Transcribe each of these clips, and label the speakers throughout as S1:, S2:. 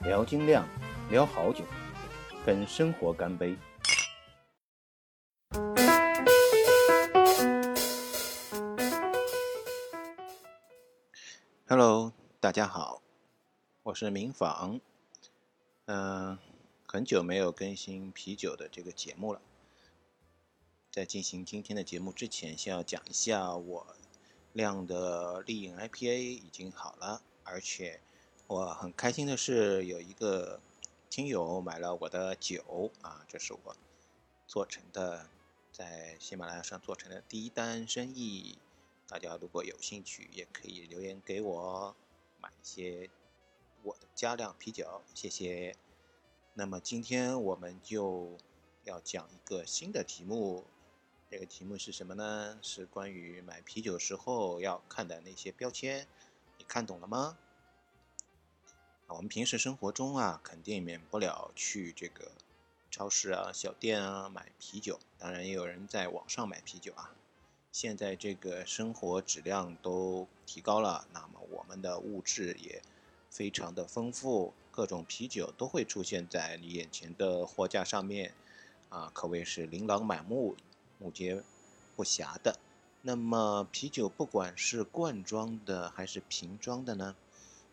S1: 聊精酿，聊好酒，跟生活干杯！Hello，大家好，我是明坊。嗯，很久没有更新啤酒的这个节目了。在进行今天的节目之前，先要讲一下我酿的丽影 IPA 已经好了，而且。我很开心的是，有一个听友买了我的酒啊，这是我做成的，在喜马拉雅上做成的第一单生意。大家如果有兴趣，也可以留言给我买一些我的加量啤酒，谢谢。那么今天我们就要讲一个新的题目，这个题目是什么呢？是关于买啤酒时候要看的那些标签，你看懂了吗？我们平时生活中啊，肯定免不了去这个超市啊、小店啊买啤酒。当然，也有人在网上买啤酒啊。现在这个生活质量都提高了，那么我们的物质也非常的丰富，各种啤酒都会出现在你眼前的货架上面，啊，可谓是琳琅满目、目皆不暇的。那么，啤酒不管是罐装的还是瓶装的呢？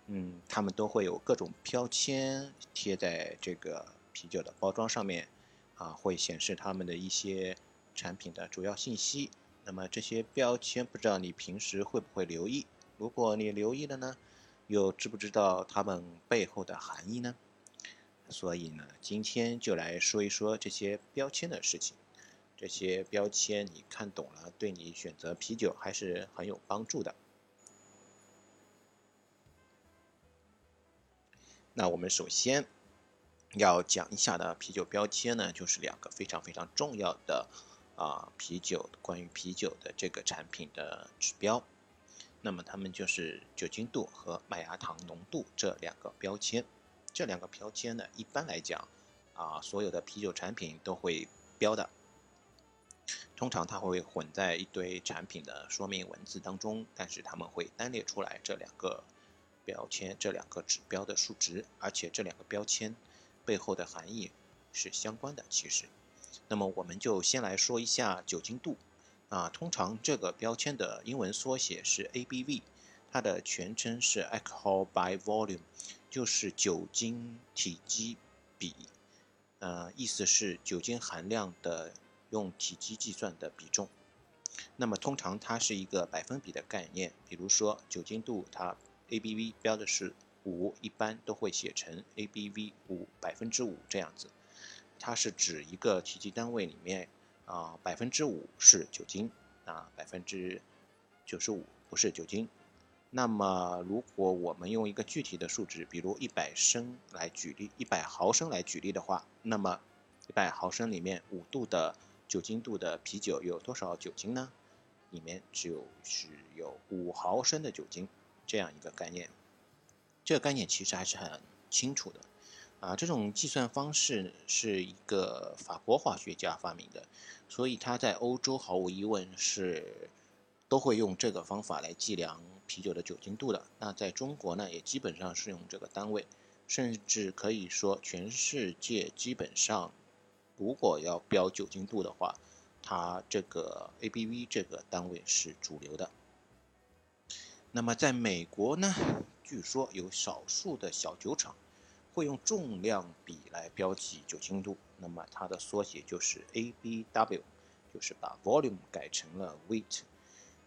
S1: 嗯，他们都会有各种标签贴在这个啤酒的包装上面，啊，会显示他们的一些产品的主要信息。那么这些标签，不知道你平时会不会留意？如果你留意了呢，又知不知道它们背后的含义呢？所以呢，今天就来说一说这些标签的事情。这些标签你看懂了，对你选择啤酒还是很有帮助的。那我们首先要讲一下的啤酒标签呢，就是两个非常非常重要的啊啤酒关于啤酒的这个产品的指标。那么它们就是酒精度和麦芽糖浓度这两个标签。这两个标签呢，一般来讲啊，所有的啤酒产品都会标的。通常它会混在一堆产品的说明文字当中，但是他们会单列出来这两个。标签这两个指标的数值，而且这两个标签背后的含义是相关的。其实，那么我们就先来说一下酒精度啊。通常这个标签的英文缩写是 ABV，它的全称是 Alcohol by Volume，就是酒精体积比。呃，意思是酒精含量的用体积计算的比重。那么通常它是一个百分比的概念，比如说酒精度它。ABV 标的是五，一般都会写成 ABV 五百分之五这样子。它是指一个体积单位里面啊百分之五是酒精啊百分之九十五不是酒精。那么如果我们用一个具体的数值，比如一百升来举例，一百毫升来举例的话，那么一百毫升里面五度的酒精度的啤酒有多少酒精呢？里面就是有五毫升的酒精。这样一个概念，这个概念其实还是很清楚的，啊，这种计算方式是一个法国化学家发明的，所以他在欧洲毫无疑问是都会用这个方法来计量啤酒的酒精度的。那在中国呢，也基本上是用这个单位，甚至可以说全世界基本上，如果要标酒精度的话，它这个 ABV 这个单位是主流的。那么在美国呢，据说有少数的小酒厂会用重量比来标记酒精度，那么它的缩写就是 ABW，就是把 volume 改成了 weight。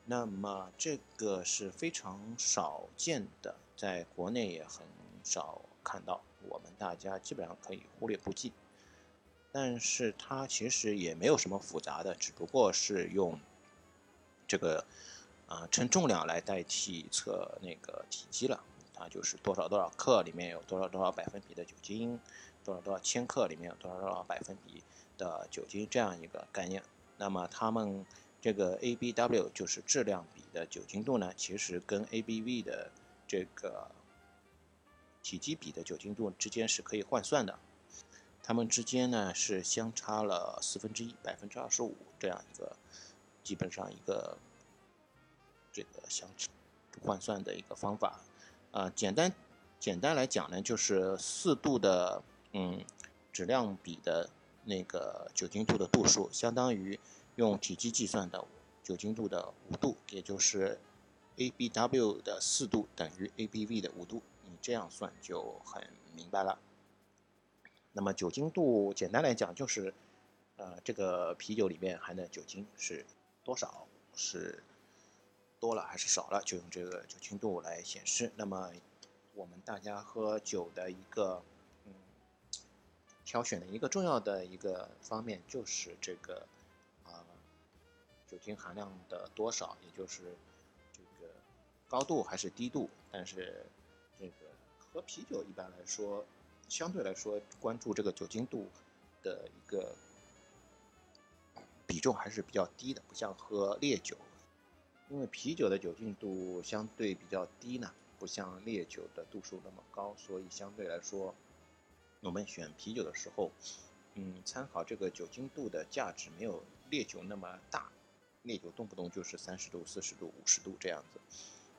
S1: 那么这个是非常少见的，在国内也很少看到，我们大家基本上可以忽略不计。但是它其实也没有什么复杂的，只不过是用这个。啊，称重量来代替测那个体积了，它就是多少多少克里面有多少多少百分比的酒精，多少多少千克里面有多少多少百分比的酒精这样一个概念。那么它们这个 ABW 就是质量比的酒精度呢，其实跟 ABV 的这个体积比的酒精度之间是可以换算的，它们之间呢是相差了四分之一百分之二十五这样一个基本上一个。这个相换算的一个方法，啊，简单简单来讲呢，就是四度的嗯质量比的那个酒精度的度数，相当于用体积计算的酒精度的五度，也就是 ABW 的四度等于 ABV 的五度。你这样算就很明白了。那么酒精度简单来讲就是，呃，这个啤酒里面含的酒精是多少，是多了还是少了，就用这个酒精度来显示。那么我们大家喝酒的一个嗯挑选的一个重要的一个方面就是这个啊酒精含量的多少，也就是这个高度还是低度。但是这个喝啤酒一般来说。相对来说，关注这个酒精度的一个比重还是比较低的，不像喝烈酒，因为啤酒的酒精度相对比较低呢，不像烈酒的度数那么高，所以相对来说，我们选啤酒的时候，嗯，参考这个酒精度的价值没有烈酒那么大，烈酒动不动就是三十度、四十度、五十度这样子，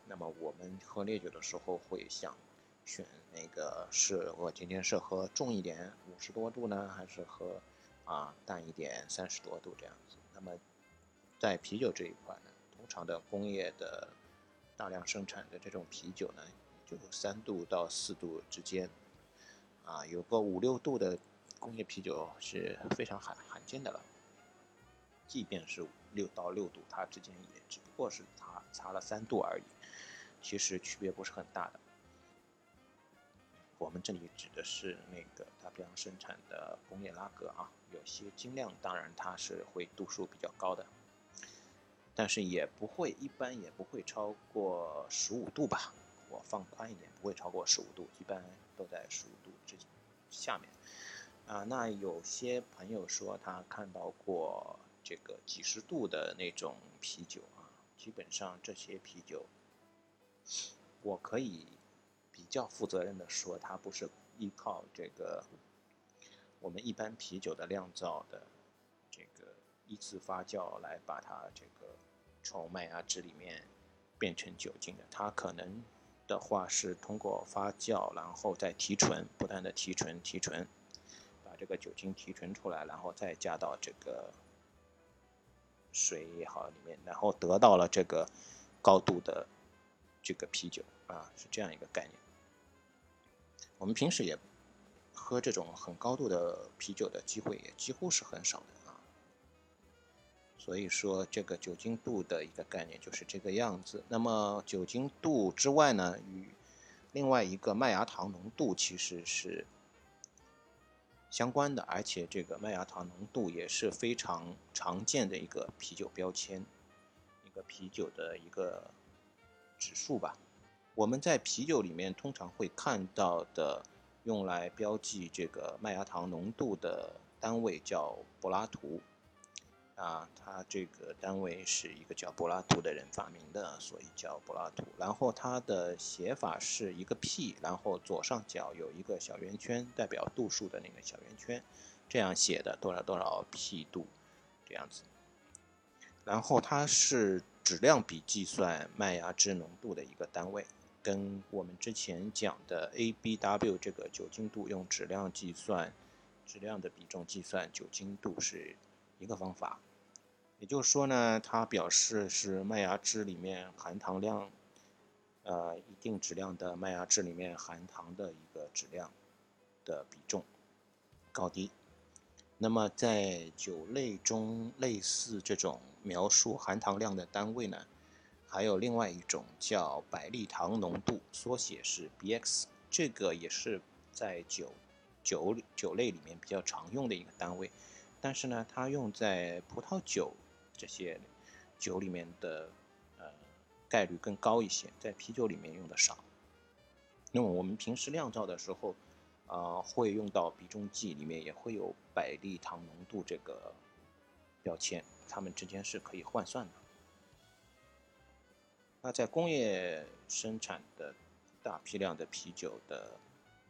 S1: 那么我们喝烈酒的时候会想。选那个是我今天是喝重一点五十多度呢，还是喝啊淡一点三十多度这样子？那么在啤酒这一块呢，常的工业的大量生产的这种啤酒呢，就三度到四度之间，啊，有个五六度的工业啤酒是非常罕罕见的了。即便是六到六度，它之间也只不过是差差了三度而已，其实区别不是很大的。我们这里指的是那个大批量生产的工业拉格啊，有些精酿当然它是会度数比较高的，但是也不会，一般也不会超过十五度吧。我放宽一点，不会超过十五度，一般都在十五度之下面。啊，那有些朋友说他看到过这个几十度的那种啤酒啊，基本上这些啤酒，我可以。比较负责任的说，它不是依靠这个我们一般啤酒的酿造的个一次发酵来把它这个从麦芽汁里面变成酒精的。它可能的话是通过发酵，然后再提纯，不断的提纯提纯，把这个酒精提纯出来，然后再加到这个水也好里面，然后得到了这个高度的这个啤酒啊，是这样一个概念。我们平时也喝这种很高度的啤酒的机会也几乎是很少的，所以说这个酒精度的一个概念就是这个样子。那么酒精度之外呢，与另外一个麦芽糖浓度其实是相关的，而且这个麦芽糖浓度也是非常常见的一个啤酒标签，一个啤酒的一个指数吧。我们在啤酒里面通常会看到的，用来标记这个麦芽糖浓度的单位叫柏拉图，啊，它这个单位是一个叫柏拉图的人发明的，所以叫柏拉图。然后它的写法是一个 P，然后左上角有一个小圆圈，代表度数的那个小圆圈，这样写的多少多少 P 度，这样子。然后它是质量比计算麦芽汁浓度的一个单位。跟我们之前讲的 ABW 这个酒精度用质量计算，质量的比重计算酒精度是一个方法。也就是说呢，它表示是麦芽汁里面含糖量，呃，一定质量的麦芽汁里面含糖的一个质量的比重高低。那么在酒类中，类似这种描述含糖量的单位呢？还有另外一种叫百利糖浓度，缩写是 Bx，这个也是在酒酒酒类里面比较常用的一个单位，但是呢，它用在葡萄酒这些酒里面的呃概率更高一些，在啤酒里面用的少。那么我们平时酿造的时候，啊，会用到比重计，里面也会有百利糖浓度这个标签，它们之间是可以换算的。那在工业生产的大批量的啤酒的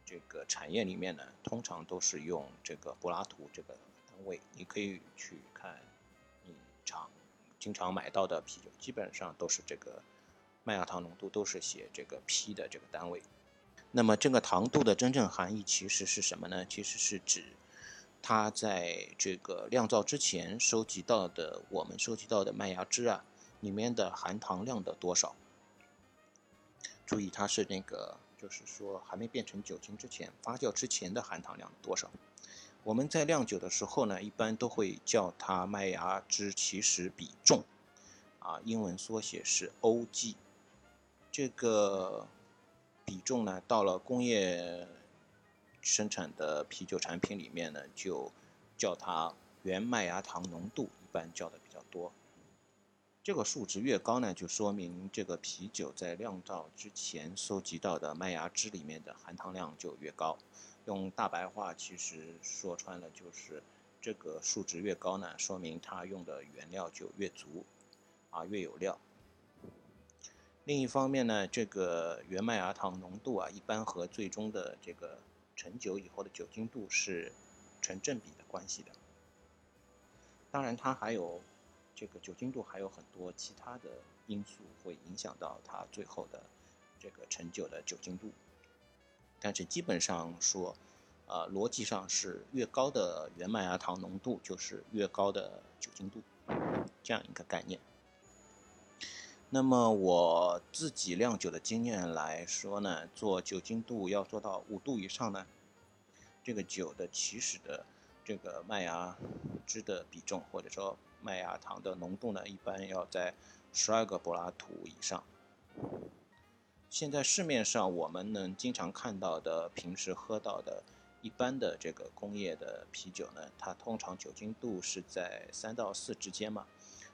S1: 这个产业里面呢，通常都是用这个柏拉图这个单位。你可以去看，常经常买到的啤酒，基本上都是这个麦芽糖浓度都是写这个 P 的这个单位。那么这个糖度的真正含义其实是什么呢？其实是指它在这个酿造之前收集到的我们收集到的麦芽汁啊里面的含糖量的多少。注意，它是那个就是说还没变成酒精之前发酵之前的含糖量多少。我们在酿酒的时候呢，一般都会叫它麦芽汁起始比重，啊，英文缩写是 OG。这个。比重呢，到了工业生产的啤酒产品里面呢，就叫它原麦芽糖浓度，一般叫的比较多。这个数值越高呢，就说明这个啤酒在酿造之前收集到的麦芽汁里面的含糖量就越高。用大白话其实说穿了就是，这个数值越高呢，说明它用的原料就越足，啊，越有料。另一方面呢，这个原麦芽糖浓度啊，一般和最终的这个陈酒以后的酒精度是成正比的关系的。当然，它还有这个酒精度还有很多其他的因素会影响到它最后的这个陈酒的酒精度。但是基本上说，呃，逻辑上是越高的原麦芽糖浓度就是越高的酒精度，这样一个概念。那么我自己酿酒的经验来说呢，做酒精度要做到五度以上呢，这个酒的起始的这个麦芽汁的比重或者说麦芽糖的浓度呢，一般要在十二个柏拉图以上。现在市面上我们能经常看到的、平时喝到的一般的这个工业的啤酒呢，它通常酒精度是在三到四之间嘛。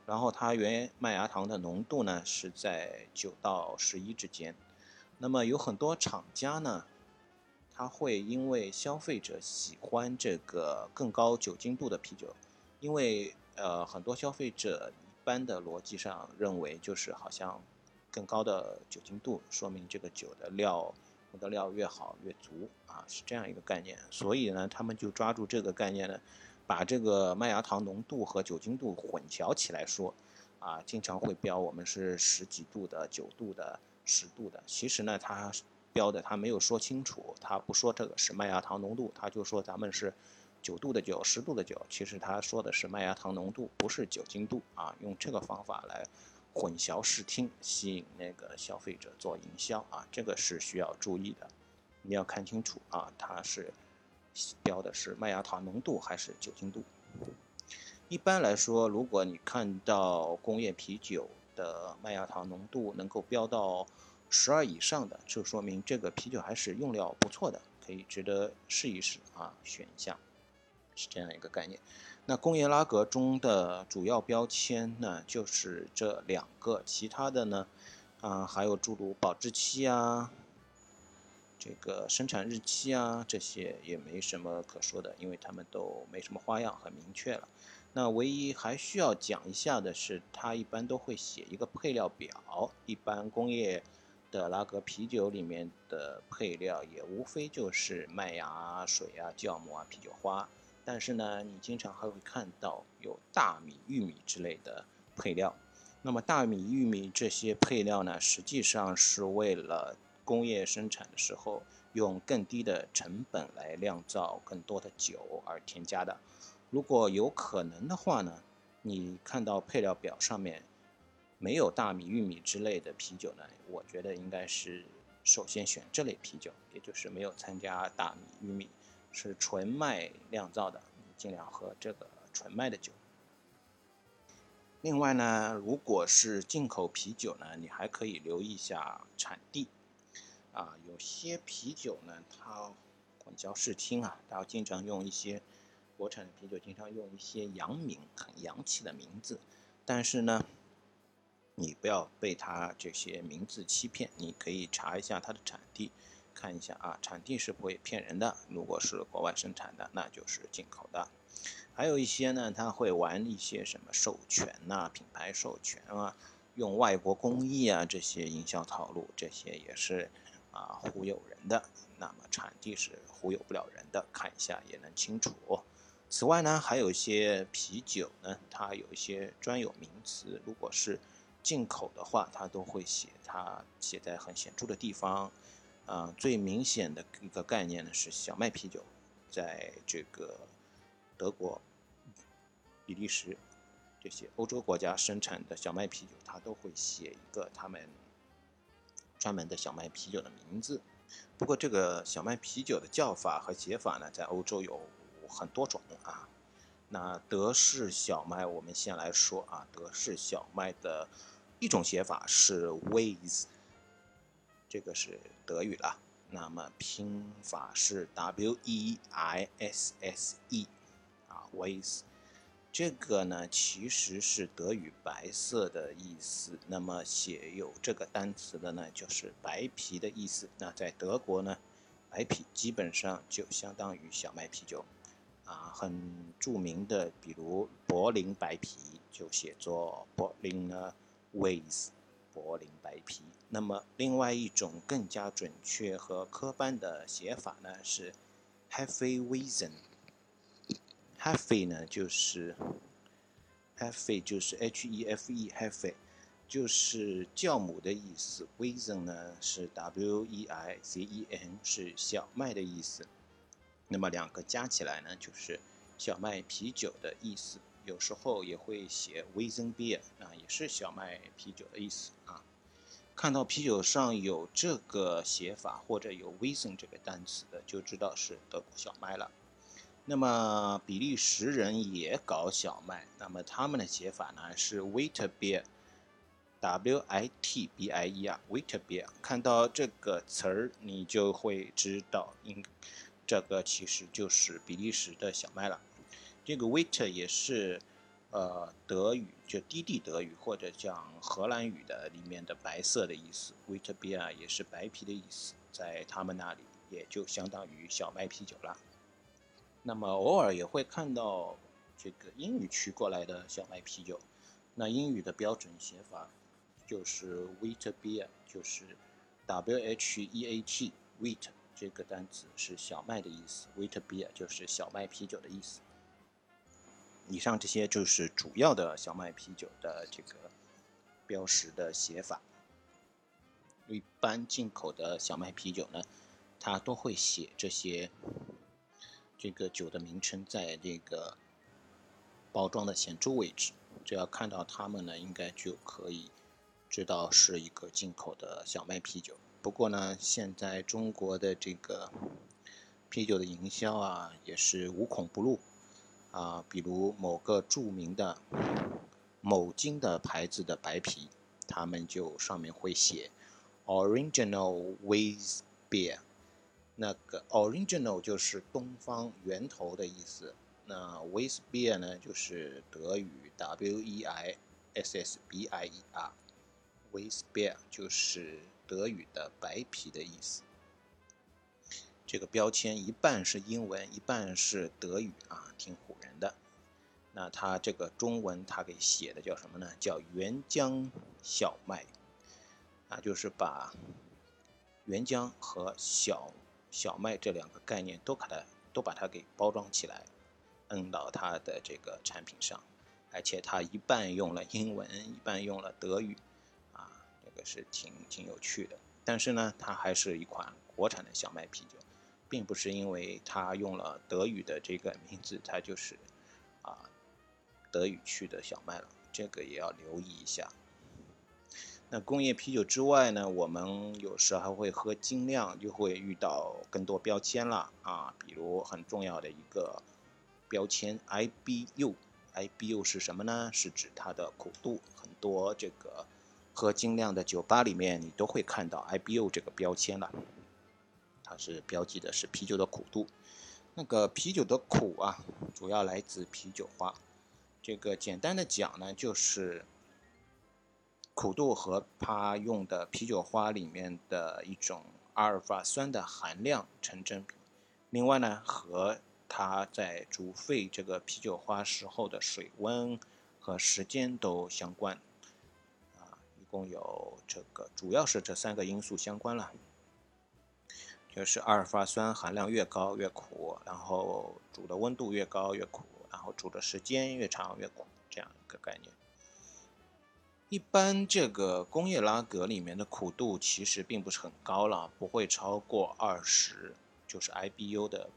S1: 然后它原麦芽糖的浓度呢是在九到十一之间，那么有很多厂家呢，他会因为消费者喜欢这个更高酒精度的啤酒，因为呃很多消费者一般的逻辑上认为就是好像更高的酒精度说明这个酒的料的料越好越足啊是这样一个概念，所以呢他们就抓住这个概念呢。把这个麦芽糖浓度和酒精度混淆起来说，啊，经常会标我们是十几度的、九度的、十度的。其实呢，他标的他没有说清楚，他不说这个是麦芽糖浓度，他就说咱们是九度的酒、十度的酒。其实他说的是麦芽糖浓度，不是酒精度啊。用这个方法来混淆视听，吸引那个消费者做营销啊，这个是需要注意的。你要看清楚啊，它是。标的是麦芽糖浓度还是酒精度？一般来说，如果你看到工业啤酒的麦芽糖浓度能够标到十二以上的，就说明这个啤酒还是用料不错的，可以值得试一试啊，选一下，是这样一个概念。那工业拉格中的主要标签呢，就是这两个，其他的呢，啊，还有诸如保质期啊。这个生产日期啊，这些也没什么可说的，因为他们都没什么花样，很明确了。那唯一还需要讲一下的是，它一般都会写一个配料表。一般工业的拉格啤酒里面的配料也无非就是麦芽、水啊、酵母啊、啤酒花。但是呢，你经常还会看到有大米、玉米之类的配料。那么大米、玉米这些配料呢，实际上是为了工业生产的时候，用更低的成本来酿造更多的酒而添加的。如果有可能的话呢，你看到配料表上面没有大米、玉米之类的啤酒呢，我觉得应该是首先选这类啤酒，也就是没有参加大米、玉米，是纯麦酿造的，你尽量喝这个纯麦的酒。另外呢，如果是进口啤酒呢，你还可以留意一下产地。啊，有些啤酒呢，它混淆视听啊，它经常用一些国产的啤酒，经常用一些洋名，很洋气的名字。但是呢，你不要被它这些名字欺骗，你可以查一下它的产地，看一下啊，产地是不会骗人的。如果是国外生产的，那就是进口的。还有一些呢，他会玩一些什么授权呐，品牌授权啊，用外国工艺啊这些营销套路，这些也是。啊，忽悠人的，那么产地是忽悠不了人的，看一下也能清楚。此外呢，还有一些啤酒呢，它有一些专有名词，如果是进口的话，它都会写，它写在很显著的地方。啊，最明显的一个概念呢是小麦啤酒，在这个德国、比利时这些欧洲国家生产的小麦啤酒，它都会写一个他们专门的小麦啤酒的名字。不过，这个小麦啤酒的叫法和写法呢，在欧洲有很多种啊。那德式小麦，我们先来说啊，德式小麦的一种写法是 Weiss。这个是德语了，那么拼法是 W E I S S E，啊，Weiss，这个呢其实是德语白色的意思，那么写有这个单词的呢就是白啤的意思。那在德国呢，白啤基本上就相当于小麦啤酒，啊，很著名的，比如柏林白啤就写作 Berliner Weiss。柏林白啤。那么，另外一种更加准确和科班的写法呢是 Hefeweizen。Hefe 呢就是 Hefe 就是 H-E-F-E Hefe，就是酵母的意思。Weizen 呢是 W-E-I-Z-E-N，是小麦的意思。那么两个加起来呢就是小麦啤酒的意思。有时候也会写 Weizen Beer，啊，也是小麦啤酒的意思啊。看到啤酒上有这个写法或者有 Weizen 这个单词的，就知道是德国小麦了。那么比利时人也搞小麦，那么他们的写法呢是 Wit Beer，W-I-T-B-I-E 啊，Wit Beer。看到这个词儿，你就会知道，应这个其实就是比利时的小麦了。这个 wit 也是，呃，德语就低地德语或者讲荷兰语的里面的白色的意思。wit beer 也是白啤的意思，在他们那里也就相当于小麦啤酒了。那么偶尔也会看到这个英语区过来的小麦啤酒，那英语的标准写法就是 wit beer，就是 w h e a t wheat 这个单词是小麦的意思，wit beer 就是小麦啤酒的意思。以上这些就是主要的小麦啤酒的这个标识的写法。一般进口的小麦啤酒呢，它都会写这些这个酒的名称在这个包装的显著位置。只要看到它们呢，应该就可以知道是一个进口的小麦啤酒。不过呢，现在中国的这个啤酒的营销啊，也是无孔不入。啊，比如某个著名的某金的牌子的白啤，他们就上面会写 “original with beer”。那个 “original” 就是东方源头的意思，那 “with beer” 呢，就是德语 W E I S S B I E R with beer 就是德语的白啤的意思。这个标签一半是英文，一半是德语啊，挺。那它这个中文它给写的叫什么呢？叫原浆小麦，啊，就是把原浆和小小麦这两个概念都把它都把它给包装起来，摁到它的这个产品上，而且它一半用了英文，一半用了德语，啊，这个是挺挺有趣的。但是呢，它还是一款国产的小麦啤酒。并不是因为它用了德语的这个名字，它就是啊德语区的小麦了，这个也要留意一下。那工业啤酒之外呢，我们有时还会喝精酿，就会遇到更多标签了啊，比如很重要的一个标签 IBU，IBU 是什么呢？是指它的苦度。很多这个喝精酿的酒吧里面，你都会看到 IBU 这个标签了。它是标记的是啤酒的苦度，那个啤酒的苦啊，主要来自啤酒花。这个简单的讲呢，就是苦度和它用的啤酒花里面的一种阿尔法酸的含量成正比。另外呢，和它在煮沸这个啤酒花时候的水温和时间都相关。啊，一共有这个，主要是这三个因素相关了。就是阿尔法酸含量越高越苦，然后煮的温度越高越苦，然后煮的时间越长越苦，这样一个概念。一般这个工业拉格里面的苦度其实并不是很高了，不会超过二十，就是 IBU 的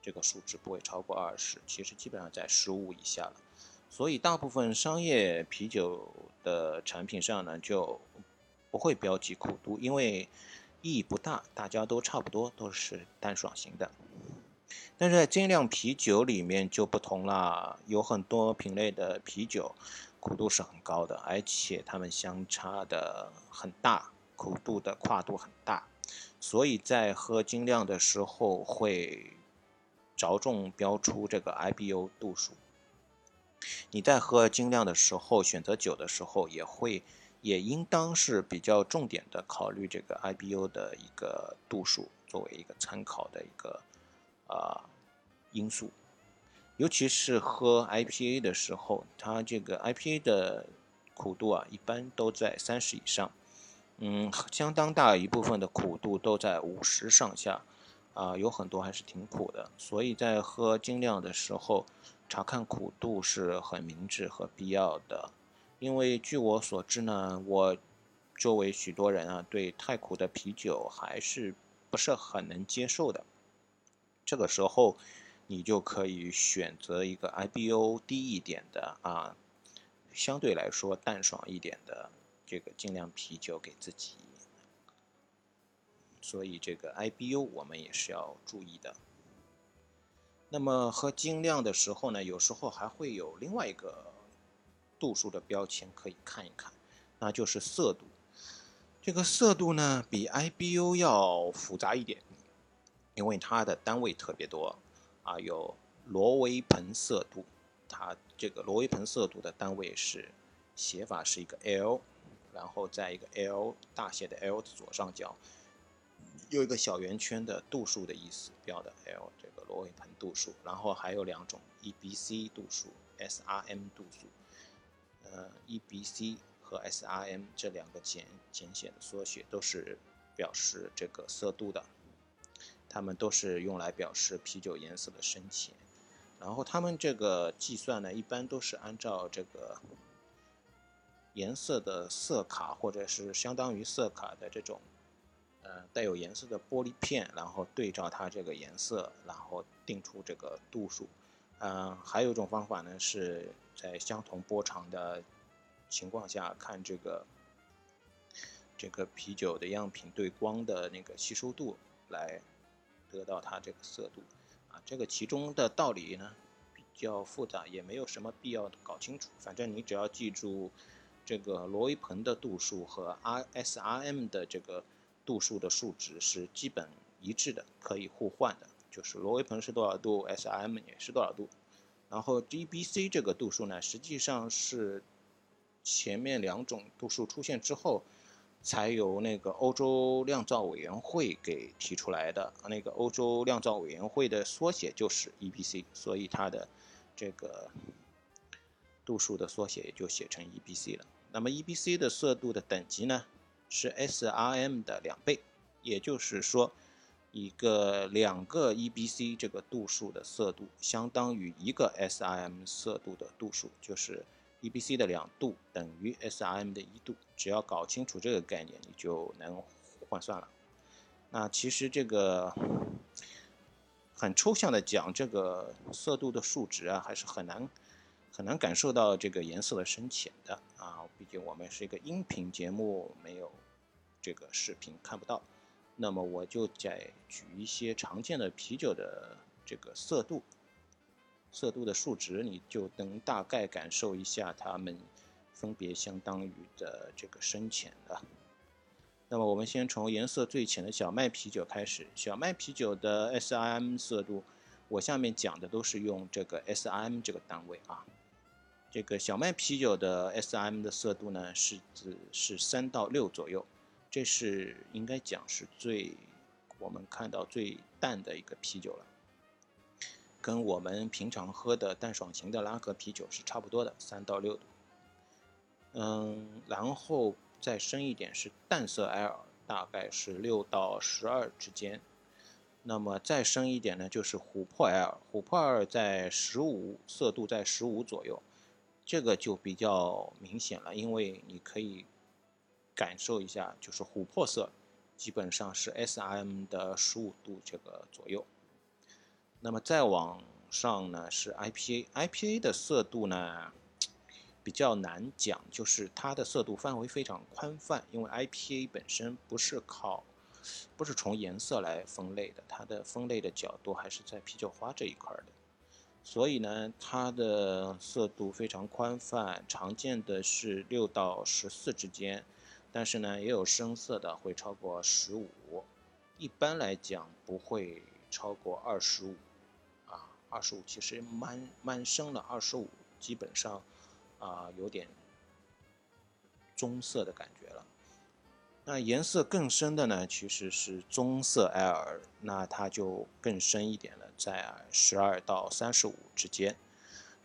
S1: 这个数值不会超过二十，其实基本上在十五以下了。所以大部分商业啤酒的产品上呢，就不会标记苦度，因为意义不大，大家都差不多都是淡爽型的。但是在精酿啤酒里面就不同了，有很多品类的啤酒苦度是很高的，而且它们相差的很大，苦度的跨度很大，所以在喝精酿的时候会着重标出这个 IBU 度数。你在喝精酿的时候，选择酒的时候也会，也应当是比较重点的考虑这个 IBU 的一个度数，作为一个参考的一个。啊，因素，尤其是喝 IPA 的时候，它这个 IPA 的苦度啊，一般都在三十以上，嗯，相当大一部分的苦度都在五十上下，啊，有很多还是挺苦的，所以在喝精酿的时候，查看苦度是很明智和必要的，因为据我所知呢，我周围许多人啊，对太苦的啤酒还是不是很能接受的。这个时候，你就可以选择一个 IBU 低一点的啊，相对来说淡爽一点的这个精酿啤酒给自己。所以这个 IBU 我们也是要注意的。那么喝精酿的时候呢，有时候还会有另外一个度数的标签可以看一看，那就是色度。这个色度呢，比 IBU 要复杂一点。因为它的单位特别多，啊，有罗威盆色度，它这个罗威盆色度的单位是写法是一个 L，然后在一个 L 大写的 L 的左上角有一个小圆圈的度数的意思，标的 L 这个罗威盆度数，然后还有两种 EBC 度数、SRM 度数，呃，EBC 和 SRM 这两个简简写的缩写都是表示这个色度的。它们都是用来表示啤酒颜色的深浅，然后它们这个计算呢，一般都是按照这个颜色的色卡或者是相当于色卡的这种呃带有颜色的玻璃片，然后对照它这个颜色，然后定出这个度数。嗯，还有一种方法呢，是在相同波长的情况下看这个这个啤酒的样品对光的那个吸收度来。得到它这个色度，啊，这个其中的道理呢比较复杂，也没有什么必要搞清楚。反正你只要记住这个罗威盆的度数和 R S R M 的这个度数的数值是基本一致的，可以互换的。就是罗威盆是多少度，S R M 也是多少度。然后 D B C 这个度数呢，实际上是前面两种度数出现之后。才由那个欧洲酿造委员会给提出来的，那个欧洲酿造委员会的缩写就是 EBC，所以它的这个度数的缩写也就写成 EBC 了。那么 EBC 的色度的等级呢是 SRM 的两倍，也就是说，一个两个 EBC 这个度数的色度相当于一个 SRM 色度的度数，就是。EBC 的两度等于 SRM 的一度，只要搞清楚这个概念，你就能换算了。那其实这个很抽象的讲，这个色度的数值啊，还是很难很难感受到这个颜色的深浅的啊。毕竟我们是一个音频节目，没有这个视频看不到。那么我就再举一些常见的啤酒的这个色度。色度的数值，你就能大概感受一下它们分别相当于的这个深浅了。那么我们先从颜色最浅的小麦啤酒开始。小麦啤酒的 S I M 色度，我下面讲的都是用这个 S I M 这个单位啊。这个小麦啤酒的 S I M 的色度呢，是指是三到六左右，这是应该讲是最我们看到最淡的一个啤酒了。跟我们平常喝的淡爽型的拉格啤酒是差不多的，三到六度。嗯，然后再深一点是淡色 L，大概是六到十二之间。那么再深一点呢，就是琥珀 L，琥珀 L 在十五，色度在十五左右。这个就比较明显了，因为你可以感受一下，就是琥珀色基本上是 S R M 的十五度这个左右。那么再往上呢是 I P A，I P A 的色度呢比较难讲，就是它的色度范围非常宽泛，因为 I P A 本身不是靠不是从颜色来分类的，它的分类的角度还是在啤酒花这一块的，所以呢，它的色度非常宽泛，常见的是六到十四之间，但是呢，也有深色的会超过十五，一般来讲不会超过二十五，二十五其实蛮蛮深了，二十五基本上啊有点棕色的感觉了。那颜色更深的呢，其实是棕色 L，那它就更深一点了，在十二到三十五之间。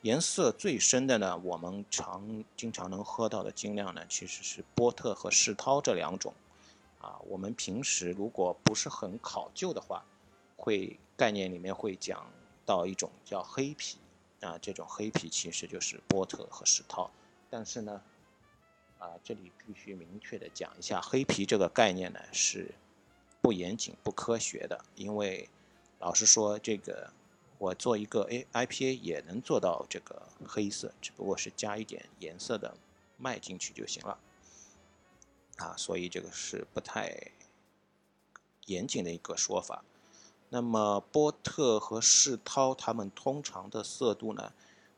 S1: 颜色最深的呢，我们常经常能喝到的精酿呢，其实是波特和世涛这两种。啊，我们平时如果不是很考究的话，会概念里面会讲到一种叫黑皮，啊，这种黑皮其实就是波特和石涛，但是呢。啊，这里必须明确的讲一下，黑皮这个概念呢是不严谨、不科学的。因为老实说，这个我做一个 A IPA 也能做到这个黑色，只不过是加一点颜色的麦进去就行了。啊，所以这个是不太严谨的一个说法。那么波特和世涛他们通常的色度呢，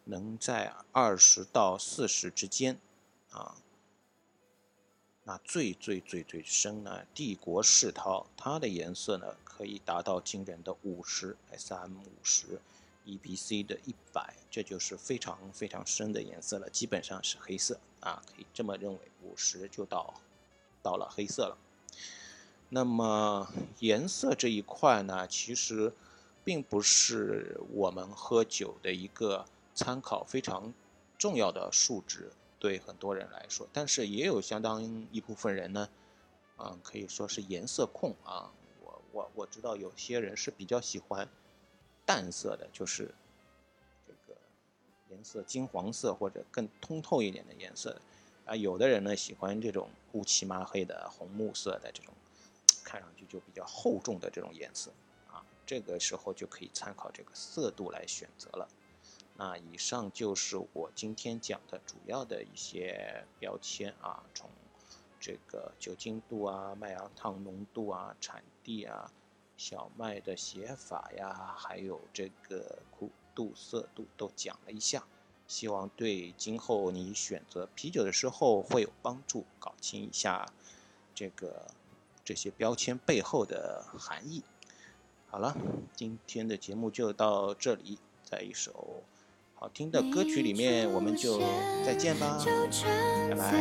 S1: 能在二十到四十之间，啊。那最最最最深呢？帝国世涛，它的颜色呢可以达到惊人的五十 SM 五十，EBC 的一百，这就是非常非常深的颜色了，基本上是黑色啊，可以这么认为，五十就到到了黑色了。那么颜色这一块呢，其实并不是我们喝酒的一个参考非常重要的数值。对很多人来说，但是也有相当一部分人呢，嗯，可以说是颜色控啊。我我我知道有些人是比较喜欢淡色的，就是这个颜色金黄色或者更通透一点的颜色啊。有的人呢喜欢这种乌漆麻黑的红木色的这种，看上去就比较厚重的这种颜色啊。这个时候就可以参考这个色度来选择了。那以上就是我今天讲的主要的一些标签啊，从这个酒精度啊、麦芽糖浓度啊、产地啊、小麦的写法呀，还有这个苦度、色度都讲了一下，希望对今后你选择啤酒的时候会有帮助，搞清一下这个这些标签背后的含义。好了，今天的节目就到这里，在一首。好听的歌曲里面，我们就再见吧，拜拜。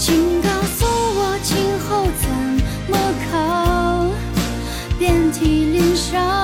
S2: 请告诉我今后怎么扛遍体鳞伤。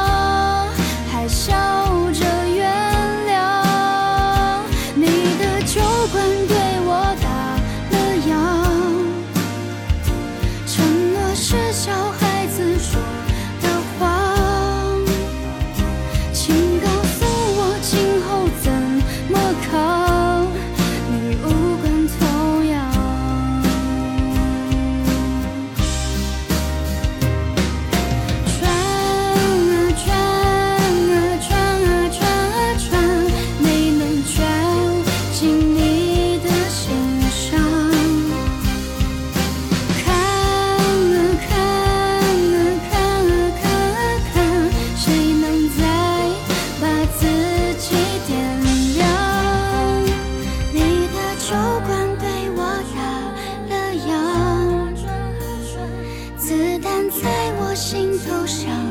S2: 打了烊，子弹在我心头上。